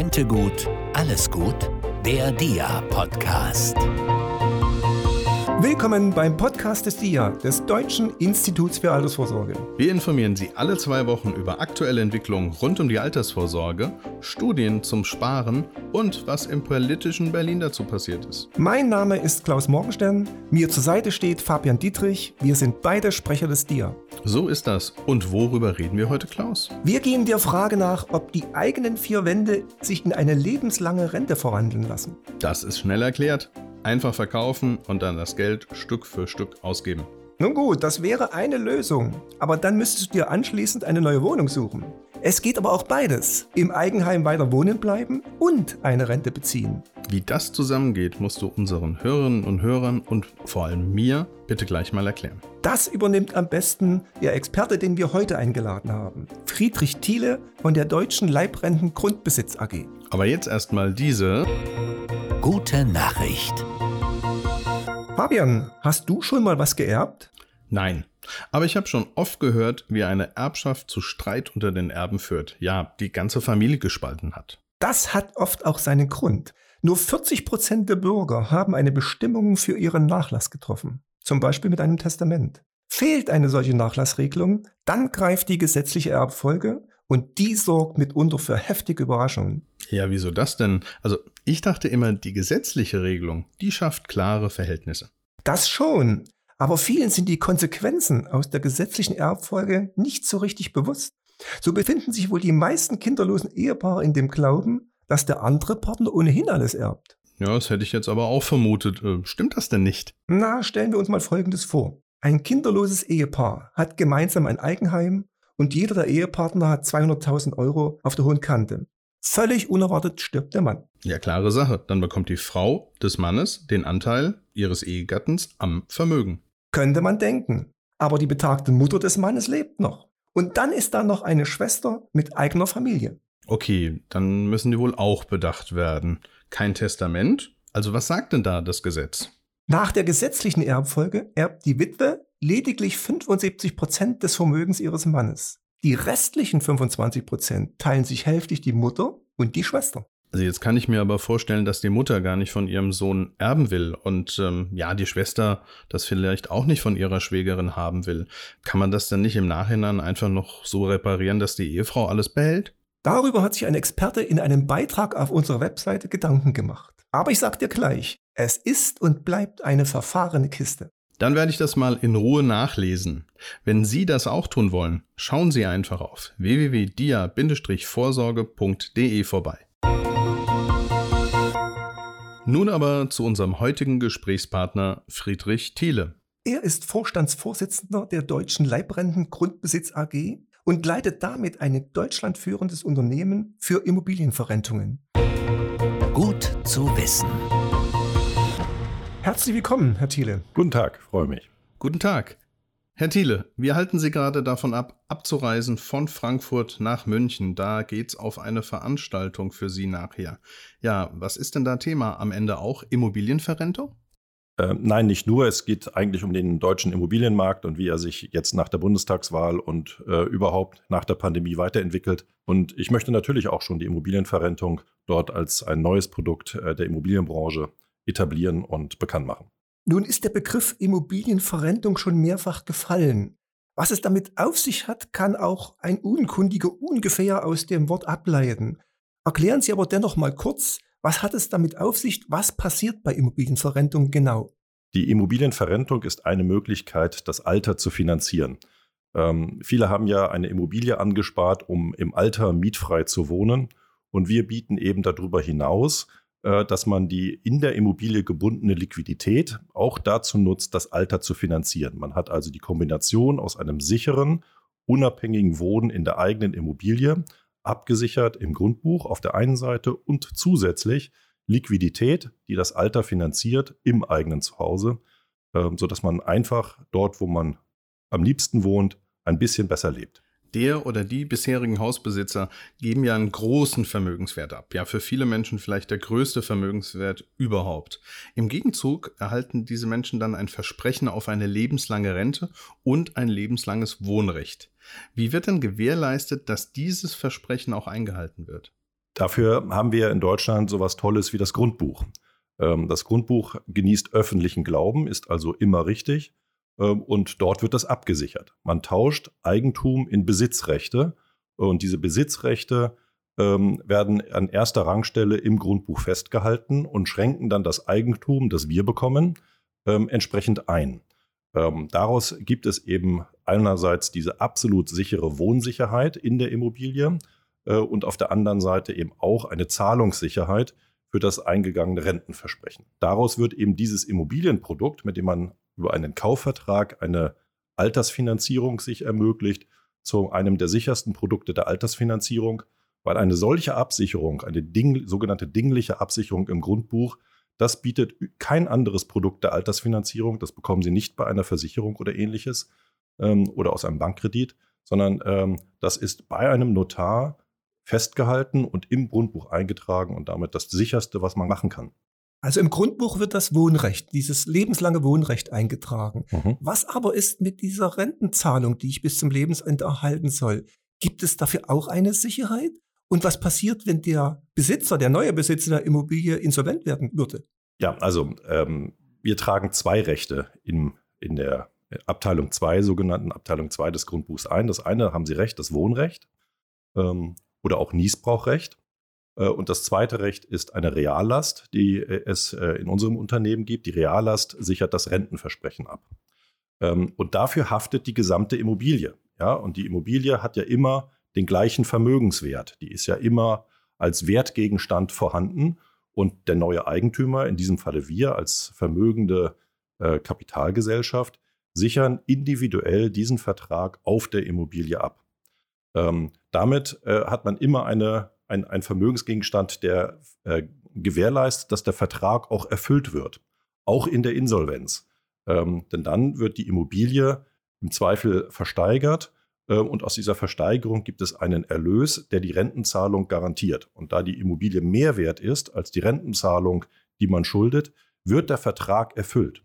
Rente gut, alles gut? Der DIA-Podcast. Willkommen beim Podcast des DIA, des Deutschen Instituts für Altersvorsorge. Wir informieren Sie alle zwei Wochen über aktuelle Entwicklungen rund um die Altersvorsorge, Studien zum Sparen und was im politischen Berlin dazu passiert ist. Mein Name ist Klaus Morgenstern, mir zur Seite steht Fabian Dietrich, wir sind beide Sprecher des DIA. So ist das. Und worüber reden wir heute, Klaus? Wir gehen der Frage nach, ob die eigenen vier Wände sich in eine lebenslange Rente verwandeln lassen. Das ist schnell erklärt. Einfach verkaufen und dann das Geld Stück für Stück ausgeben. Nun gut, das wäre eine Lösung, aber dann müsstest du dir anschließend eine neue Wohnung suchen. Es geht aber auch beides. Im Eigenheim weiter wohnen bleiben und eine Rente beziehen. Wie das zusammengeht, musst du unseren Hörerinnen und Hörern und vor allem mir bitte gleich mal erklären. Das übernimmt am besten der Experte, den wir heute eingeladen haben. Friedrich Thiele von der Deutschen Leibrenten Grundbesitz AG. Aber jetzt erstmal diese Gute Nachricht. Fabian, hast du schon mal was geerbt? Nein. Aber ich habe schon oft gehört, wie eine Erbschaft zu Streit unter den Erben führt. Ja, die ganze Familie gespalten hat. Das hat oft auch seinen Grund. Nur 40 Prozent der Bürger haben eine Bestimmung für ihren Nachlass getroffen. Zum Beispiel mit einem Testament. Fehlt eine solche Nachlassregelung, dann greift die gesetzliche Erbfolge und die sorgt mitunter für heftige Überraschungen. Ja, wieso das denn? Also ich dachte immer, die gesetzliche Regelung, die schafft klare Verhältnisse. Das schon. Aber vielen sind die Konsequenzen aus der gesetzlichen Erbfolge nicht so richtig bewusst. So befinden sich wohl die meisten kinderlosen Ehepaare in dem Glauben, dass der andere Partner ohnehin alles erbt. Ja, das hätte ich jetzt aber auch vermutet. Äh, stimmt das denn nicht? Na, stellen wir uns mal Folgendes vor. Ein kinderloses Ehepaar hat gemeinsam ein Eigenheim und jeder der Ehepartner hat 200.000 Euro auf der hohen Kante. Völlig unerwartet stirbt der Mann. Ja, klare Sache. Dann bekommt die Frau des Mannes den Anteil ihres Ehegattens am Vermögen. Könnte man denken. Aber die betagte Mutter des Mannes lebt noch. Und dann ist da noch eine Schwester mit eigener Familie. Okay, dann müssen die wohl auch bedacht werden. Kein Testament? Also was sagt denn da das Gesetz? Nach der gesetzlichen Erbfolge erbt die Witwe lediglich 75 Prozent des Vermögens ihres Mannes. Die restlichen 25 Prozent teilen sich hälftig die Mutter und die Schwester. Also jetzt kann ich mir aber vorstellen, dass die Mutter gar nicht von ihrem Sohn erben will und ähm, ja, die Schwester das vielleicht auch nicht von ihrer Schwägerin haben will. Kann man das denn nicht im Nachhinein einfach noch so reparieren, dass die Ehefrau alles behält? Darüber hat sich ein Experte in einem Beitrag auf unserer Webseite Gedanken gemacht. Aber ich sag dir gleich, es ist und bleibt eine verfahrene Kiste. Dann werde ich das mal in Ruhe nachlesen. Wenn Sie das auch tun wollen, schauen Sie einfach auf www.dia-vorsorge.de vorbei. Nun aber zu unserem heutigen Gesprächspartner Friedrich Thiele. Er ist Vorstandsvorsitzender der Deutschen Leibrenten Grundbesitz AG und leitet damit ein deutschlandführendes Unternehmen für Immobilienverrentungen. Gut zu wissen. Herzlich willkommen, Herr Thiele. Guten Tag, freue mich. Guten Tag. Herr Thiele, wir halten Sie gerade davon ab, abzureisen von Frankfurt nach München. Da geht's auf eine Veranstaltung für Sie nachher. Ja, was ist denn da Thema? Am Ende auch Immobilienverrentung? Äh, nein, nicht nur. Es geht eigentlich um den deutschen Immobilienmarkt und wie er sich jetzt nach der Bundestagswahl und äh, überhaupt nach der Pandemie weiterentwickelt. Und ich möchte natürlich auch schon die Immobilienverrentung dort als ein neues Produkt äh, der Immobilienbranche etablieren und bekannt machen. Nun ist der Begriff Immobilienverrentung schon mehrfach gefallen. Was es damit auf sich hat, kann auch ein Unkundiger ungefähr aus dem Wort ableiten. Erklären Sie aber dennoch mal kurz, was hat es damit auf sich? Was passiert bei Immobilienverrentung genau? Die Immobilienverrentung ist eine Möglichkeit, das Alter zu finanzieren. Ähm, viele haben ja eine Immobilie angespart, um im Alter mietfrei zu wohnen. Und wir bieten eben darüber hinaus dass man die in der Immobilie gebundene Liquidität auch dazu nutzt, das Alter zu finanzieren. Man hat also die Kombination aus einem sicheren, unabhängigen Wohnen in der eigenen Immobilie, abgesichert im Grundbuch auf der einen Seite und zusätzlich Liquidität, die das Alter finanziert im eigenen Zuhause, ähm, sodass man einfach dort, wo man am liebsten wohnt, ein bisschen besser lebt der oder die bisherigen Hausbesitzer geben ja einen großen Vermögenswert ab. Ja, für viele Menschen vielleicht der größte Vermögenswert überhaupt. Im Gegenzug erhalten diese Menschen dann ein Versprechen auf eine lebenslange Rente und ein lebenslanges Wohnrecht. Wie wird denn gewährleistet, dass dieses Versprechen auch eingehalten wird? Dafür haben wir in Deutschland sowas Tolles wie das Grundbuch. Ähm, das Grundbuch genießt öffentlichen Glauben, ist also immer richtig und dort wird das abgesichert. Man tauscht Eigentum in Besitzrechte und diese Besitzrechte ähm, werden an erster Rangstelle im Grundbuch festgehalten und schränken dann das Eigentum, das wir bekommen, entsprechend ein. daraus gibt es eben einerseits diese absolut sichere Wohnsicherheit in der Immobilie äh, und auf der anderen Seite eben auch eine Zahlungssicherheit für das eingegangene Rentenversprechen. Daraus wird eben dieses Immobilienprodukt, mit dem man über einen Kaufvertrag eine Altersfinanzierung sich ermöglicht, zu einem der sichersten Produkte der Altersfinanzierung, weil eine solche Absicherung, eine Ding, sogenannte dingliche Absicherung im Grundbuch, das bietet kein anderes Produkt der Altersfinanzierung. Das bekommen Sie nicht bei einer Versicherung oder ähnliches ähm, oder aus einem Bankkredit, sondern ähm, das ist bei einem Notar festgehalten und im Grundbuch eingetragen und damit das sicherste, was man machen kann. Also im Grundbuch wird das Wohnrecht, dieses lebenslange Wohnrecht eingetragen. Mhm. Was aber ist mit dieser Rentenzahlung, die ich bis zum Lebensende erhalten soll? Gibt es dafür auch eine Sicherheit? Und was passiert, wenn der Besitzer, der neue Besitzer der Immobilie insolvent werden würde? Ja, also ähm, wir tragen zwei Rechte in, in der Abteilung 2, sogenannten Abteilung 2 des Grundbuchs ein. Das eine, haben Sie recht, das Wohnrecht. Ähm, oder auch Niesbrauchrecht. Äh, und das zweite Recht ist eine Reallast, die äh, es äh, in unserem Unternehmen gibt. Die Reallast sichert das Rentenversprechen ab. Ähm, und dafür haftet die gesamte Immobilie. Ja, und die Immobilie hat ja immer den gleichen Vermögenswert. Die ist ja immer als Wertgegenstand vorhanden. Und der neue Eigentümer, in diesem Falle wir als vermögende Kapitalgesellschaft, sichern individuell diesen Vertrag auf der Immobilie ab. Ähm, damit äh, hat man immer eine, ein, ein Vermögensgegenstand, der äh, gewährleistet, dass der Vertrag auch erfüllt wird, auch in der Insolvenz. Ähm, denn dann wird die Immobilie im Zweifel versteigert äh, und aus dieser Versteigerung gibt es einen Erlös, der die Rentenzahlung garantiert. Und da die Immobilie mehr wert ist als die Rentenzahlung, die man schuldet, wird der Vertrag erfüllt.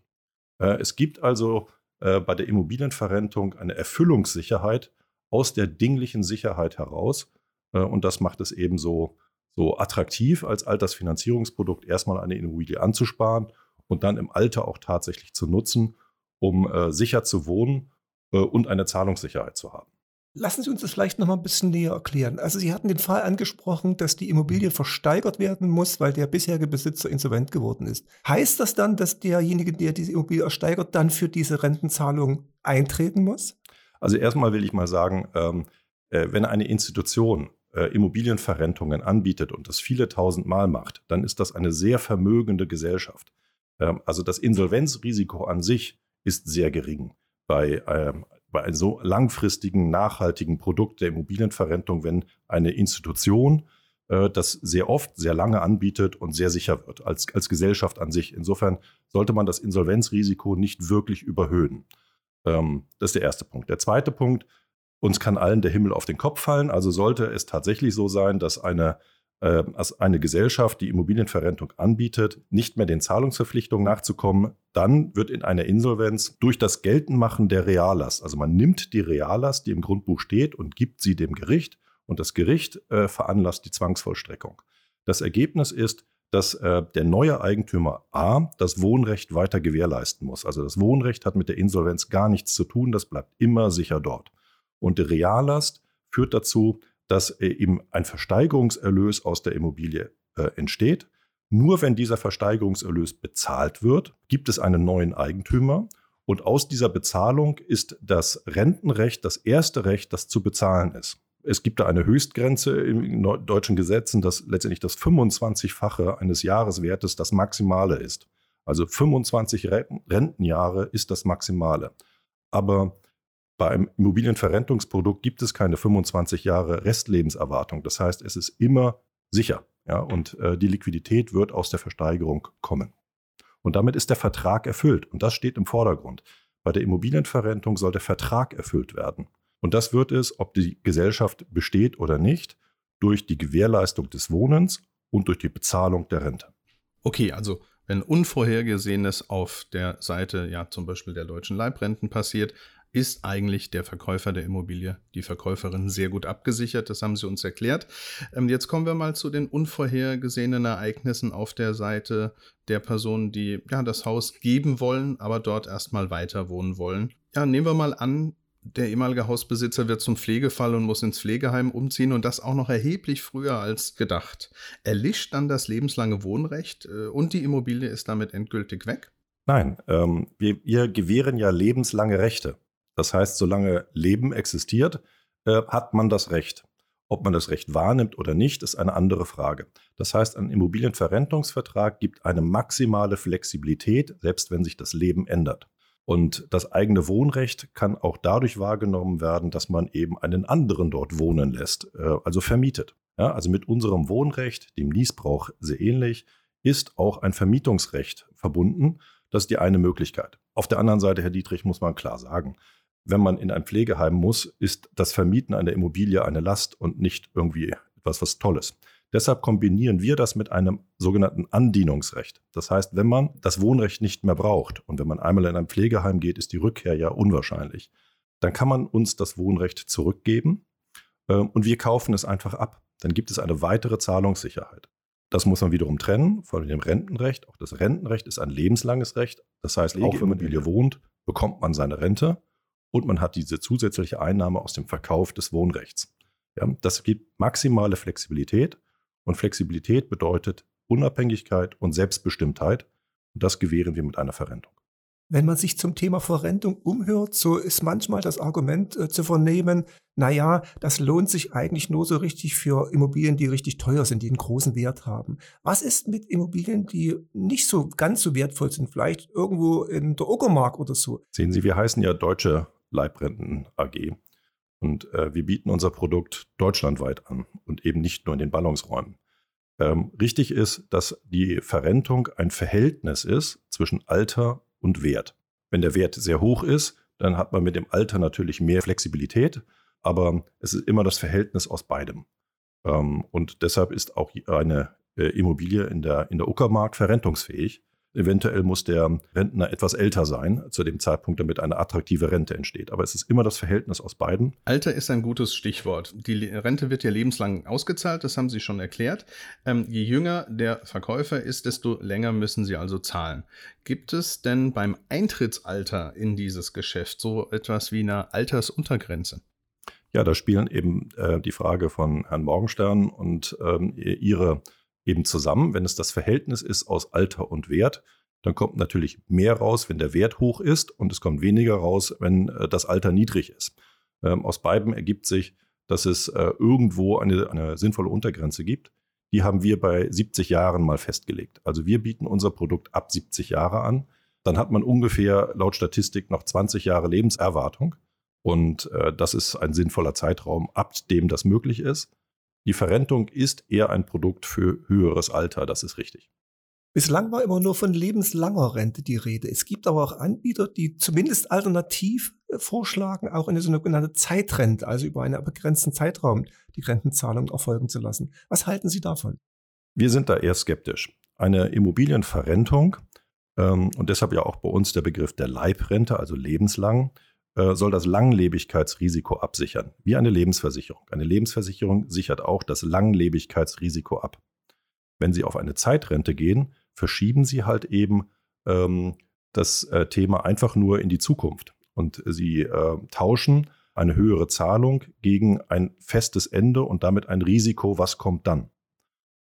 Äh, es gibt also äh, bei der Immobilienverrentung eine Erfüllungssicherheit, aus der dinglichen Sicherheit heraus. Äh, und das macht es eben so, so attraktiv, als Altersfinanzierungsprodukt erstmal eine Immobilie anzusparen und dann im Alter auch tatsächlich zu nutzen, um äh, sicher zu wohnen äh, und eine Zahlungssicherheit zu haben. Lassen Sie uns das vielleicht noch mal ein bisschen näher erklären. Also Sie hatten den Fall angesprochen, dass die Immobilie versteigert werden muss, weil der bisherige Besitzer insolvent geworden ist. Heißt das dann, dass derjenige, der diese Immobilie ersteigert, dann für diese Rentenzahlung eintreten muss? Also erstmal will ich mal sagen, ähm, äh, wenn eine Institution äh, Immobilienverrentungen anbietet und das viele tausend Mal macht, dann ist das eine sehr vermögende Gesellschaft. Ähm, also das Insolvenzrisiko an sich ist sehr gering bei, ähm, bei einem so langfristigen, nachhaltigen Produkt der Immobilienverrentung, wenn eine Institution äh, das sehr oft, sehr lange anbietet und sehr sicher wird als, als Gesellschaft an sich. Insofern sollte man das Insolvenzrisiko nicht wirklich überhöhen. Ähm, das ist der erste Punkt. Der zweite Punkt, uns kann allen der Himmel auf den Kopf fallen. Also sollte es tatsächlich so sein, dass eine, äh, eine Gesellschaft, die Immobilienverrentung anbietet, nicht mehr den Zahlungsverpflichtungen nachzukommen, dann wird in einer Insolvenz durch das Geltenmachen der Reallast, also man nimmt die Reallast, die im Grundbuch steht, und gibt sie dem Gericht und das Gericht äh, veranlasst die Zwangsvollstreckung. Das Ergebnis ist, dass äh, der neue Eigentümer A das Wohnrecht weiter gewährleisten muss. Also das Wohnrecht hat mit der Insolvenz gar nichts zu tun, das bleibt immer sicher dort. Und die Reallast führt dazu, dass äh, eben ein Versteigerungserlös aus der Immobilie äh, entsteht. Nur wenn dieser Versteigerungserlös bezahlt wird, gibt es einen neuen Eigentümer und aus dieser Bezahlung ist das Rentenrecht das erste Recht, das zu bezahlen ist. Es gibt da eine Höchstgrenze in deutschen Gesetzen, dass letztendlich das 25-fache eines Jahreswertes das Maximale ist. Also 25 Rentenjahre ist das Maximale. Aber bei einem Immobilienverrentungsprodukt gibt es keine 25 Jahre Restlebenserwartung. Das heißt, es ist immer sicher. Ja, und äh, die Liquidität wird aus der Versteigerung kommen. Und damit ist der Vertrag erfüllt. Und das steht im Vordergrund. Bei der Immobilienverrentung soll der Vertrag erfüllt werden. Und das wird es, ob die Gesellschaft besteht oder nicht, durch die Gewährleistung des Wohnens und durch die Bezahlung der Rente. Okay, also wenn Unvorhergesehenes auf der Seite, ja zum Beispiel der deutschen Leibrenten passiert, ist eigentlich der Verkäufer der Immobilie, die Verkäuferin sehr gut abgesichert. Das haben Sie uns erklärt. Ähm, jetzt kommen wir mal zu den unvorhergesehenen Ereignissen auf der Seite der Personen, die ja das Haus geben wollen, aber dort erstmal weiter wohnen wollen. Ja, nehmen wir mal an, der ehemalige Hausbesitzer wird zum Pflegefall und muss ins Pflegeheim umziehen und das auch noch erheblich früher als gedacht. Erlischt dann das lebenslange Wohnrecht äh, und die Immobilie ist damit endgültig weg? Nein, ähm, wir, wir gewähren ja lebenslange Rechte. Das heißt, solange Leben existiert, äh, hat man das Recht. Ob man das Recht wahrnimmt oder nicht, ist eine andere Frage. Das heißt, ein Immobilienverrentungsvertrag gibt eine maximale Flexibilität, selbst wenn sich das Leben ändert. Und das eigene Wohnrecht kann auch dadurch wahrgenommen werden, dass man eben einen anderen dort wohnen lässt, äh, also vermietet. Ja, also mit unserem Wohnrecht, dem Niesbrauch sehr ähnlich, ist auch ein Vermietungsrecht verbunden. Das ist die eine Möglichkeit. Auf der anderen Seite, Herr Dietrich, muss man klar sagen, wenn man in ein Pflegeheim muss, ist das Vermieten einer Immobilie eine Last und nicht irgendwie etwas was Tolles. Deshalb kombinieren wir das mit einem sogenannten Andienungsrecht. Das heißt, wenn man das Wohnrecht nicht mehr braucht und wenn man einmal in ein Pflegeheim geht, ist die Rückkehr ja unwahrscheinlich, dann kann man uns das Wohnrecht zurückgeben äh, und wir kaufen es einfach ab. Dann gibt es eine weitere Zahlungssicherheit. Das muss man wiederum trennen von dem Rentenrecht. Auch das Rentenrecht ist ein lebenslanges Recht. Das heißt, auch wenn man Immobilie wohnt, bekommt man seine Rente und man hat diese zusätzliche Einnahme aus dem Verkauf des Wohnrechts. Ja, das gibt maximale Flexibilität und Flexibilität bedeutet Unabhängigkeit und Selbstbestimmtheit. Und das gewähren wir mit einer Verrentung. Wenn man sich zum Thema Verrentung umhört, so ist manchmal das Argument äh, zu vernehmen, naja, das lohnt sich eigentlich nur so richtig für Immobilien, die richtig teuer sind, die einen großen Wert haben. Was ist mit Immobilien, die nicht so ganz so wertvoll sind, vielleicht irgendwo in der Uckermark oder so? Sehen Sie, wir heißen ja Deutsche Leibrenten AG. Und äh, wir bieten unser Produkt deutschlandweit an und eben nicht nur in den Ballungsräumen. Ähm, richtig ist, dass die Verrentung ein Verhältnis ist zwischen Alter und Wert. Wenn der Wert sehr hoch ist, dann hat man mit dem Alter natürlich mehr Flexibilität, aber es ist immer das Verhältnis aus beidem. Ähm, und deshalb ist auch eine äh, Immobilie in der, in der Uckermark verrentungsfähig. Eventuell muss der Rentner etwas älter sein zu dem Zeitpunkt, damit eine attraktive Rente entsteht. Aber es ist immer das Verhältnis aus beiden. Alter ist ein gutes Stichwort. Die Rente wird ja lebenslang ausgezahlt, das haben Sie schon erklärt. Ähm, je jünger der Verkäufer ist, desto länger müssen Sie also zahlen. Gibt es denn beim Eintrittsalter in dieses Geschäft so etwas wie eine Altersuntergrenze? Ja, da spielen eben äh, die Frage von Herrn Morgenstern und ähm, Ihre eben zusammen. Wenn es das Verhältnis ist aus Alter und Wert, dann kommt natürlich mehr raus, wenn der Wert hoch ist und es kommt weniger raus, wenn äh, das Alter niedrig ist. Ähm, aus beiden ergibt sich, dass es äh, irgendwo eine, eine sinnvolle Untergrenze gibt. Die haben wir bei 70 Jahren mal festgelegt. Also wir bieten unser Produkt ab 70 Jahre an. Dann hat man ungefähr laut Statistik noch 20 Jahre Lebenserwartung. Und äh, das ist ein sinnvoller Zeitraum, ab dem das möglich ist. Die Verrentung ist eher ein Produkt für höheres Alter, das ist richtig. Bislang war immer nur von lebenslanger Rente die Rede. Es gibt aber auch Anbieter, die zumindest alternativ äh, vorschlagen, auch eine sogenannte Zeitrente, also über einen begrenzten Zeitraum die Rentenzahlung erfolgen zu lassen. Was halten Sie davon? Wir sind da eher skeptisch. Eine Immobilienverrentung ähm, und deshalb ja auch bei uns der Begriff der Leibrente, also lebenslang, soll das Langlebigkeitsrisiko absichern, wie eine Lebensversicherung. Eine Lebensversicherung sichert auch das Langlebigkeitsrisiko ab. Wenn Sie auf eine Zeitrente gehen, verschieben Sie halt eben ähm, das äh, Thema einfach nur in die Zukunft und Sie äh, tauschen eine höhere Zahlung gegen ein festes Ende und damit ein Risiko, was kommt dann.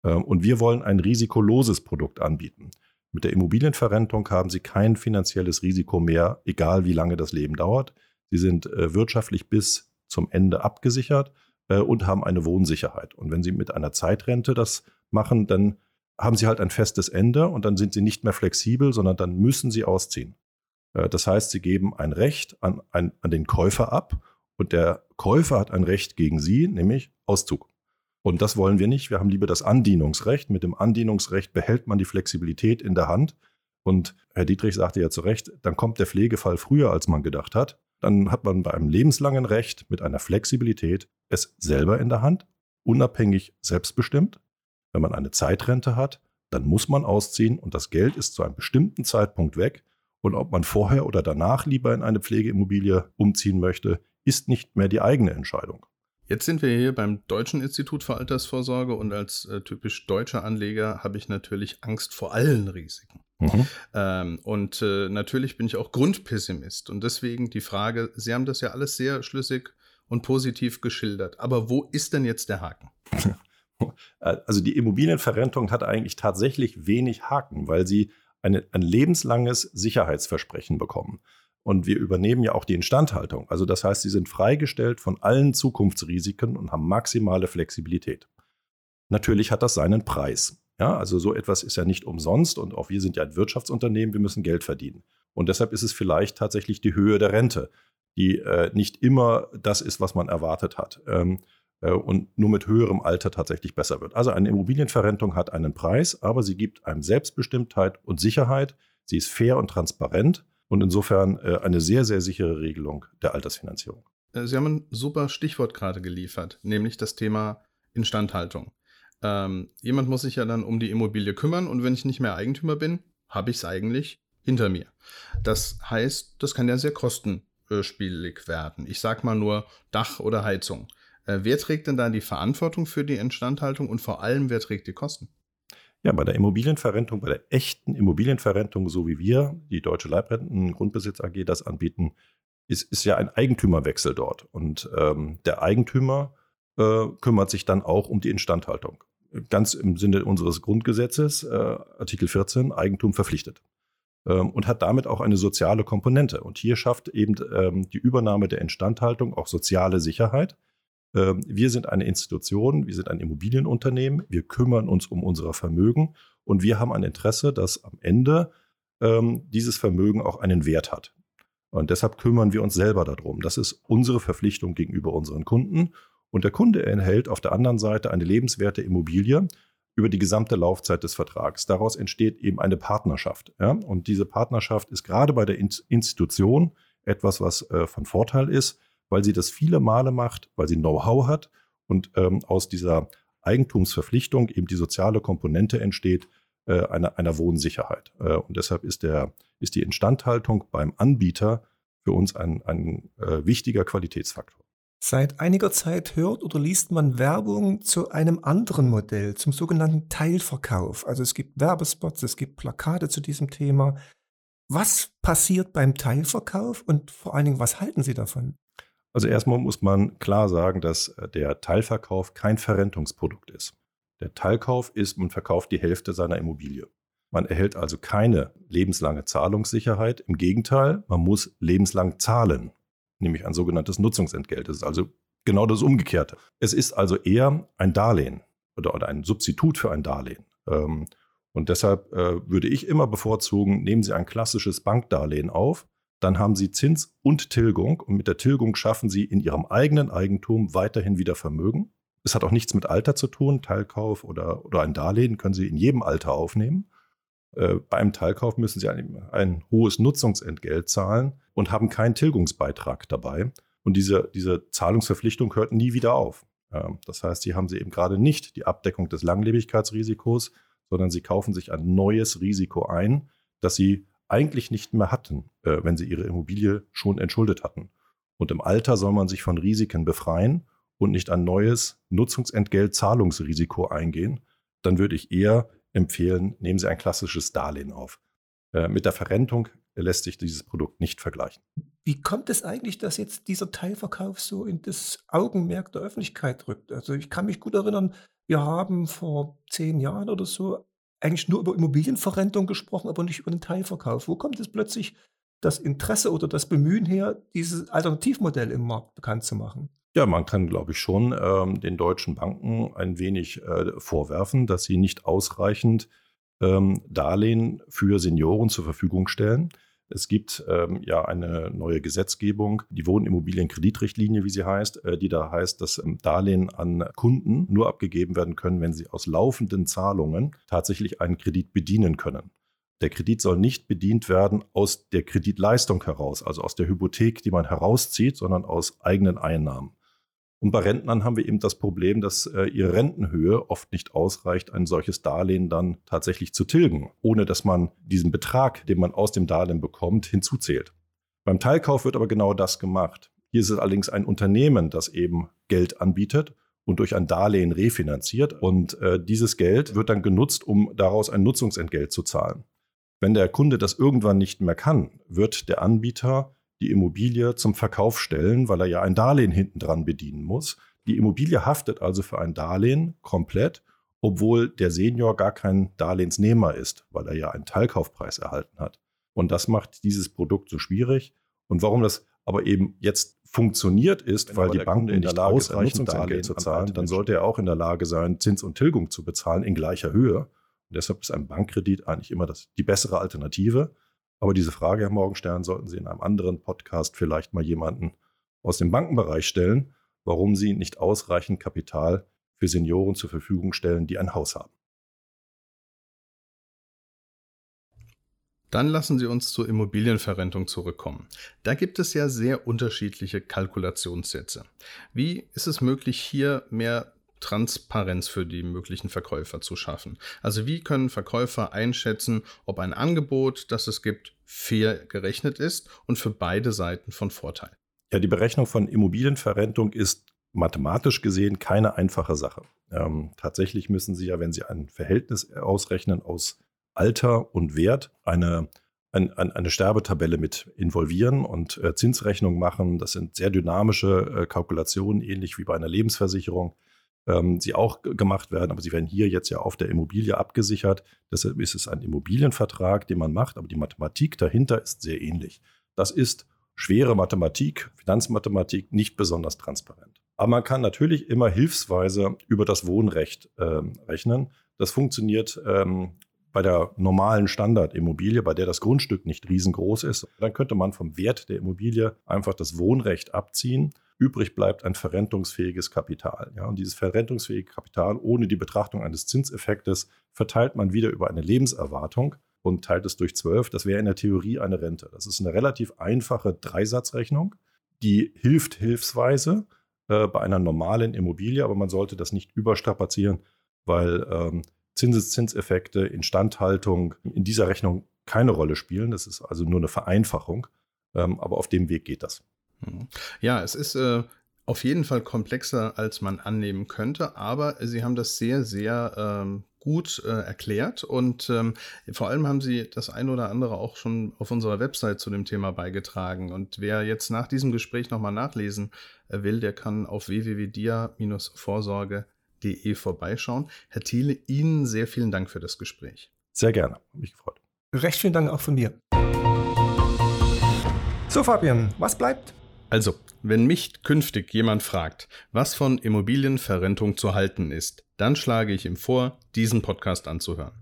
Ähm, und wir wollen ein risikoloses Produkt anbieten. Mit der Immobilienverrentung haben Sie kein finanzielles Risiko mehr, egal wie lange das Leben dauert. Sie sind äh, wirtschaftlich bis zum Ende abgesichert äh, und haben eine Wohnsicherheit. Und wenn Sie mit einer Zeitrente das machen, dann haben Sie halt ein festes Ende und dann sind Sie nicht mehr flexibel, sondern dann müssen Sie ausziehen. Äh, das heißt, Sie geben ein Recht an, an, an den Käufer ab und der Käufer hat ein Recht gegen Sie, nämlich Auszug. Und das wollen wir nicht. Wir haben lieber das Andienungsrecht. Mit dem Andienungsrecht behält man die Flexibilität in der Hand. Und Herr Dietrich sagte ja zu Recht, dann kommt der Pflegefall früher, als man gedacht hat. Dann hat man bei einem lebenslangen Recht mit einer Flexibilität es selber in der Hand, unabhängig selbstbestimmt. Wenn man eine Zeitrente hat, dann muss man ausziehen und das Geld ist zu einem bestimmten Zeitpunkt weg Und ob man vorher oder danach lieber in eine Pflegeimmobilie umziehen möchte, ist nicht mehr die eigene Entscheidung. Jetzt sind wir hier beim Deutschen Institut für Altersvorsorge und als äh, typisch deutscher Anleger habe ich natürlich Angst vor allen Risiken. Mhm. Ähm, und äh, natürlich bin ich auch Grundpessimist und deswegen die Frage, Sie haben das ja alles sehr schlüssig und positiv geschildert, aber wo ist denn jetzt der Haken? Also die Immobilienverrentung hat eigentlich tatsächlich wenig Haken, weil sie eine, ein lebenslanges Sicherheitsversprechen bekommen. Und wir übernehmen ja auch die Instandhaltung. Also das heißt, sie sind freigestellt von allen Zukunftsrisiken und haben maximale Flexibilität. Natürlich hat das seinen Preis. Ja, also so etwas ist ja nicht umsonst und auch wir sind ja ein Wirtschaftsunternehmen, wir müssen Geld verdienen. Und deshalb ist es vielleicht tatsächlich die Höhe der Rente, die äh, nicht immer das ist, was man erwartet hat. Ähm, äh, und nur mit höherem Alter tatsächlich besser wird. Also eine Immobilienverrentung hat einen Preis, aber sie gibt einem Selbstbestimmtheit und Sicherheit. Sie ist fair und transparent und insofern äh, eine sehr, sehr sichere Regelung der Altersfinanzierung. Äh, sie haben ein super Stichwort gerade geliefert, nämlich das Thema Instandhaltung. Ähm, jemand muss sich ja dann um die Immobilie kümmern und wenn ich nicht mehr Eigentümer bin, habe ich es eigentlich hinter mir. Das heißt, das kann ja sehr kostenspielig werden. Ich sage mal nur Dach oder Heizung. Äh, wer trägt denn da die Verantwortung für die Instandhaltung und vor allem, wer trägt die Kosten? Ja, bei der Immobilienverrentung, bei der echten Immobilienverrentung, so wie wir, die Deutsche Leibrenten Grundbesitz AG, das anbieten, ist, ist ja ein Eigentümerwechsel dort. Und ähm, der Eigentümer äh, kümmert sich dann auch um die Instandhaltung. Ganz im Sinne unseres Grundgesetzes, äh, Artikel 14, Eigentum verpflichtet. Ähm, und hat damit auch eine soziale Komponente. Und hier schafft eben ähm, die Übernahme der Instandhaltung auch soziale Sicherheit wir sind eine Institution, wir sind ein Immobilienunternehmen, wir kümmern uns um unser Vermögen und wir haben ein Interesse, dass am Ende ähm, dieses Vermögen auch einen Wert hat. Und deshalb kümmern wir uns selber darum. Das ist unsere Verpflichtung gegenüber unseren Kunden. Und der Kunde erhält auf der anderen Seite eine lebenswerte Immobilie über die gesamte Laufzeit des Vertrags. Daraus entsteht eben eine Partnerschaft. Ja? Und diese Partnerschaft ist gerade bei der Institution etwas, was äh, von Vorteil ist, weil sie das viele Male macht, weil sie Know-how hat und ähm, aus dieser Eigentumsverpflichtung eben die soziale Komponente entsteht äh, einer, einer Wohnsicherheit. Äh, und deshalb ist, der, ist die Instandhaltung beim Anbieter für uns ein, ein äh, wichtiger Qualitätsfaktor. Seit einiger Zeit hört oder liest man Werbung zu einem anderen Modell, zum sogenannten Teilverkauf. Also es gibt Werbespots, es gibt Plakate zu diesem Thema. Was passiert beim Teilverkauf und vor allen Dingen, was halten Sie davon? Also erstmal muss man klar sagen, dass äh, der Teilverkauf kein Verrentungsprodukt ist. Der Teilkauf ist, man verkauft die Hälfte seiner Immobilie. Man erhält also keine lebenslange Zahlungssicherheit. Im Gegenteil, man muss lebenslang zahlen, nämlich ein sogenanntes Nutzungsentgelt. Das ist also genau das Umgekehrte. Es ist also eher ein Darlehen oder, oder ein Substitut für ein Darlehen. Ähm, und deshalb äh, würde ich immer bevorzugen, nehmen Sie ein klassisches Bankdarlehen auf, dann haben Sie Zins und Tilgung und mit der Tilgung schaffen Sie in Ihrem eigenen Eigentum weiterhin wieder Vermögen. Es hat auch nichts mit Alter zu tun. Teilkauf oder, oder ein Darlehen können Sie in jedem Alter aufnehmen. Äh, bei einem Teilkauf müssen Sie ein, ein, hohes Nutzungsentgelt zahlen und haben keinen Tilgungsbeitrag dabei. Und diese, diese Zahlungsverpflichtung hört nie wieder auf. Äh, das heißt, Sie haben Sie eben gerade nicht die Abdeckung des Langlebigkeitsrisikos, sondern Sie kaufen sich ein neues Risiko ein, das Sie eigentlich nicht mehr hatten, äh, wenn sie ihre Immobilie schon entschuldet hatten. Und im Alter soll man sich von Risiken befreien und nicht ein neues Nutzungsentgelt-Zahlungsrisiko eingehen. Dann würde ich eher empfehlen, nehmen Sie ein klassisches Darlehen auf. Äh, mit der Verrentung lässt sich dieses Produkt nicht vergleichen. Wie kommt es eigentlich, dass jetzt dieser Teilverkauf so in das Augenmerk der Öffentlichkeit rückt? Also ich kann mich gut erinnern, wir haben vor zehn Jahren oder so eigentlich nur über Immobilienverrentung gesprochen, aber nicht über den Teilverkauf. Wo kommt es plötzlich das Interesse oder das Bemühen her, dieses Alternativmodell im Markt bekannt zu machen? Ja, man kann, glaube ich, schon ähm, den deutschen Banken ein wenig äh, vorwerfen, dass sie nicht ausreichend ähm, Darlehen für Senioren zur Verfügung stellen. Es gibt ähm, ja eine neue Gesetzgebung, die Wohnimmobilienkreditrichtlinie, wie sie heißt, äh, die da heißt, dass ähm, Darlehen an Kunden nur abgegeben werden können, wenn sie aus laufenden Zahlungen tatsächlich einen Kredit bedienen können. Der Kredit soll nicht bedient werden aus der Kreditleistung heraus, also aus der Hypothek, die man herauszieht, sondern aus eigenen Einnahmen. Und bei Rentnern haben wir eben das Problem, dass äh, ihre Rentenhöhe oft nicht ausreicht, ein solches Darlehen dann tatsächlich zu tilgen, ohne dass man diesen Betrag, den man aus dem Darlehen bekommt, hinzuzählt. Beim Teilkauf wird aber genau das gemacht. Hier ist es allerdings ein Unternehmen, das eben Geld anbietet und durch ein Darlehen refinanziert. Und äh, dieses Geld wird dann genutzt, um daraus ein Nutzungsentgelt zu zahlen. Wenn der Kunde das irgendwann nicht mehr kann, wird der Anbieter die Immobilie zum Verkauf stellen, weil er ja ein Darlehen hinten dran bedienen muss. Die Immobilie haftet also für ein Darlehen komplett, obwohl der Senior gar kein Darlehensnehmer ist, weil er ja einen Teilkaufpreis erhalten hat. Und das macht dieses Produkt so schwierig. Und warum das aber eben jetzt funktioniert ist, Wenn weil die Banken in der Lage ausreichend Darlehen zu zahlen, dann sollte er auch in der Lage sein, Zins und Tilgung zu bezahlen in gleicher Höhe. Und deshalb ist ein Bankkredit eigentlich immer das, die bessere Alternative. Aber diese Frage, Herr Morgenstern, sollten Sie in einem anderen Podcast vielleicht mal jemanden aus dem Bankenbereich stellen, warum Sie nicht ausreichend Kapital für Senioren zur Verfügung stellen, die ein Haus haben. Dann lassen Sie uns zur Immobilienverrentung zurückkommen. Da gibt es ja sehr unterschiedliche Kalkulationssätze. Wie ist es möglich, hier mehr Transparenz für die möglichen Verkäufer zu schaffen. Also wie können Verkäufer einschätzen, ob ein Angebot, das es gibt, fair gerechnet ist und für beide Seiten von Vorteil? Ja, die Berechnung von Immobilienverrentung ist mathematisch gesehen keine einfache Sache. Ähm, tatsächlich müssen Sie ja, wenn Sie ein Verhältnis ausrechnen aus Alter und Wert, eine, ein, eine Sterbetabelle mit involvieren und äh, Zinsrechnung machen. Das sind sehr dynamische äh, Kalkulationen, ähnlich wie bei einer Lebensversicherung ähm, sie auch gemacht werden, aber sie werden hier jetzt ja auf der Immobilie abgesichert. Deshalb ist es ein Immobilienvertrag, den man macht, aber die Mathematik dahinter ist sehr ähnlich. Das ist schwere Mathematik, Finanzmathematik, nicht besonders transparent. Aber man kann natürlich immer hilfsweise über das Wohnrecht ähm, rechnen. Das funktioniert ähm, bei der normalen Standardimmobilie, bei der das Grundstück nicht riesengroß ist. Dann könnte man vom Wert der Immobilie einfach das Wohnrecht abziehen Übrig bleibt ein verrentungsfähiges Kapital. Ja, und dieses verrentungsfähige Kapital ohne die Betrachtung eines Zinseffektes verteilt man wieder über eine Lebenserwartung und teilt es durch zwölf. Das wäre in der Theorie eine Rente. Das ist eine relativ einfache Dreisatzrechnung, die hilft hilfsweise äh, bei einer normalen Immobilie, aber man sollte das nicht überstrapazieren, weil ähm, Zinseszinseffekte, Instandhaltung in dieser Rechnung keine Rolle spielen. Das ist also nur eine Vereinfachung. Ähm, aber auf dem Weg geht das. Mhm. Ja, es ist äh, auf jeden Fall komplexer, als man annehmen könnte, aber Sie haben das sehr, sehr ähm, gut äh, erklärt und ähm, vor allem haben Sie das ein oder andere auch schon auf unserer Website zu dem Thema beigetragen. Und wer jetzt nach diesem Gespräch nochmal nachlesen äh, will, der kann auf www.dia-vorsorge.de vorbeischauen. Herr Thiele, Ihnen sehr vielen Dank für das Gespräch. Sehr gerne, mich gefreut. Recht vielen Dank auch von mir. So, Fabian, was bleibt? Also, wenn mich künftig jemand fragt, was von Immobilienverrentung zu halten ist, dann schlage ich ihm vor, diesen Podcast anzuhören.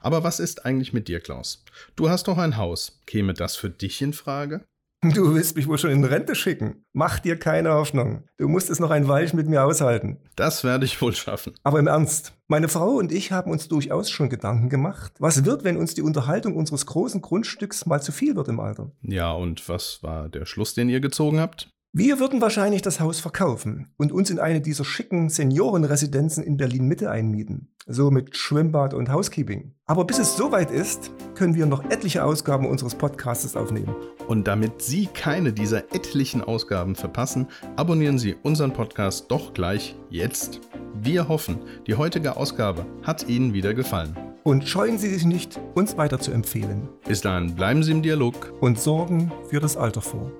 Aber was ist eigentlich mit dir, Klaus? Du hast doch ein Haus. Käme das für dich in Frage? Du willst mich wohl schon in Rente schicken. Mach dir keine Hoffnung. Du musst es noch ein Weilchen mit mir aushalten. Das werde ich wohl schaffen. Aber im Ernst, meine Frau und ich haben uns durchaus schon Gedanken gemacht. Was wird, wenn uns die Unterhaltung unseres großen Grundstücks mal zu viel wird im Alter? Ja, und was war der Schluss, den ihr gezogen habt? Wir würden wahrscheinlich das Haus verkaufen und uns in eine dieser schicken Seniorenresidenzen in Berlin Mitte einmieten. So mit Schwimmbad und Housekeeping. Aber bis es soweit ist, können wir noch etliche Ausgaben unseres Podcasts aufnehmen. Und damit Sie keine dieser etlichen Ausgaben verpassen, abonnieren Sie unseren Podcast doch gleich jetzt. Wir hoffen, die heutige Ausgabe hat Ihnen wieder gefallen. Und scheuen Sie sich nicht, uns weiter zu empfehlen. Bis dahin bleiben Sie im Dialog und sorgen für das Alter vor.